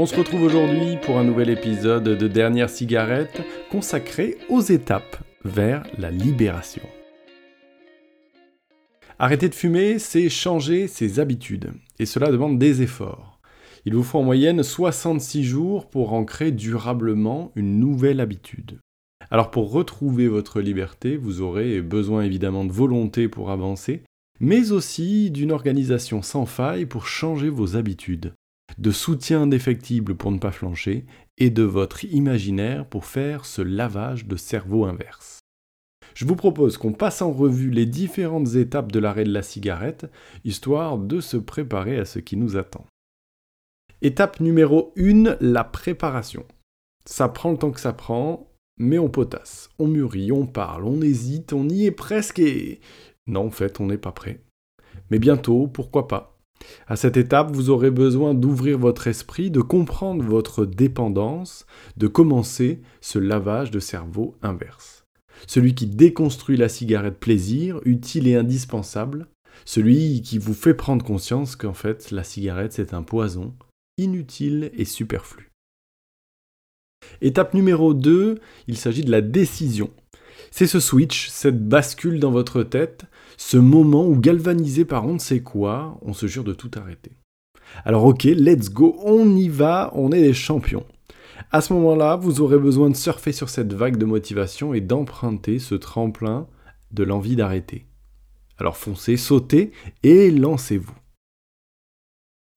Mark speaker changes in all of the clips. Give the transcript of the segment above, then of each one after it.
Speaker 1: On se retrouve aujourd'hui pour un nouvel épisode de Dernière cigarette consacré aux étapes vers la libération. Arrêter de fumer, c'est changer ses habitudes, et cela demande des efforts. Il vous faut en moyenne 66 jours pour ancrer durablement une nouvelle habitude. Alors pour retrouver votre liberté, vous aurez besoin évidemment de volonté pour avancer, mais aussi d'une organisation sans faille pour changer vos habitudes de soutien indéfectible pour ne pas flancher, et de votre imaginaire pour faire ce lavage de cerveau inverse. Je vous propose qu'on passe en revue les différentes étapes de l'arrêt de la cigarette, histoire de se préparer à ce qui nous attend. Étape numéro 1, la préparation. Ça prend le temps que ça prend, mais on potasse, on mûrit, on parle, on hésite, on y est presque et... Non, en fait, on n'est pas prêt. Mais bientôt, pourquoi pas? À cette étape, vous aurez besoin d'ouvrir votre esprit, de comprendre votre dépendance, de commencer ce lavage de cerveau inverse. Celui qui déconstruit la cigarette plaisir, utile et indispensable, celui qui vous fait prendre conscience qu'en fait la cigarette c'est un poison, inutile et superflu. Étape numéro 2, il s'agit de la décision. C'est ce switch, cette bascule dans votre tête, ce moment où galvanisé par on ne sait quoi, on se jure de tout arrêter. Alors ok, let's go, on y va, on est des champions. À ce moment-là, vous aurez besoin de surfer sur cette vague de motivation et d'emprunter ce tremplin de l'envie d'arrêter. Alors foncez, sautez et lancez-vous.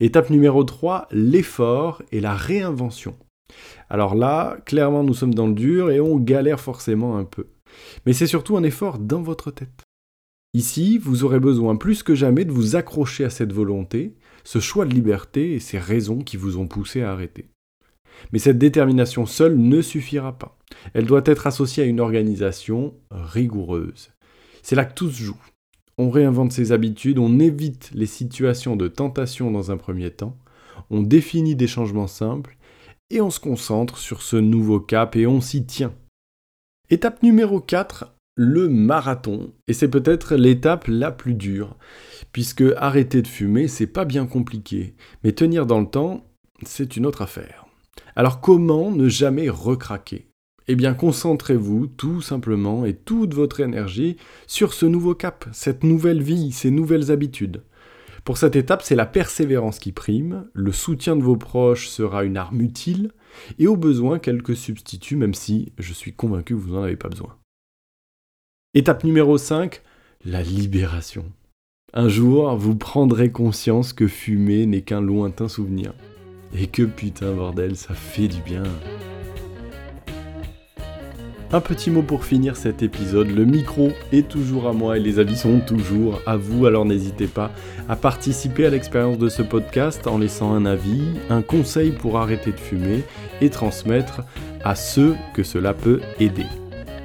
Speaker 1: Étape numéro 3, l'effort et la réinvention. Alors là, clairement, nous sommes dans le dur et on galère forcément un peu. Mais c'est surtout un effort dans votre tête. Ici, vous aurez besoin plus que jamais de vous accrocher à cette volonté, ce choix de liberté et ces raisons qui vous ont poussé à arrêter. Mais cette détermination seule ne suffira pas. Elle doit être associée à une organisation rigoureuse. C'est là que tout se joue. On réinvente ses habitudes, on évite les situations de tentation dans un premier temps, on définit des changements simples, et on se concentre sur ce nouveau cap et on s'y tient. Étape numéro 4, le marathon. Et c'est peut-être l'étape la plus dure, puisque arrêter de fumer, c'est pas bien compliqué, mais tenir dans le temps, c'est une autre affaire. Alors comment ne jamais recraquer? Eh bien concentrez-vous tout simplement et toute votre énergie sur ce nouveau cap, cette nouvelle vie, ces nouvelles habitudes. Pour cette étape, c'est la persévérance qui prime, le soutien de vos proches sera une arme utile, et au besoin quelques substituts, même si je suis convaincu que vous n'en avez pas besoin. Étape numéro 5, la libération. Un jour, vous prendrez conscience que fumer n'est qu'un lointain souvenir. Et que putain bordel, ça fait du bien. Un petit mot pour finir cet épisode, le micro est toujours à moi et les avis sont toujours à vous, alors n'hésitez pas à participer à l'expérience de ce podcast en laissant un avis, un conseil pour arrêter de fumer et transmettre à ceux que cela peut aider.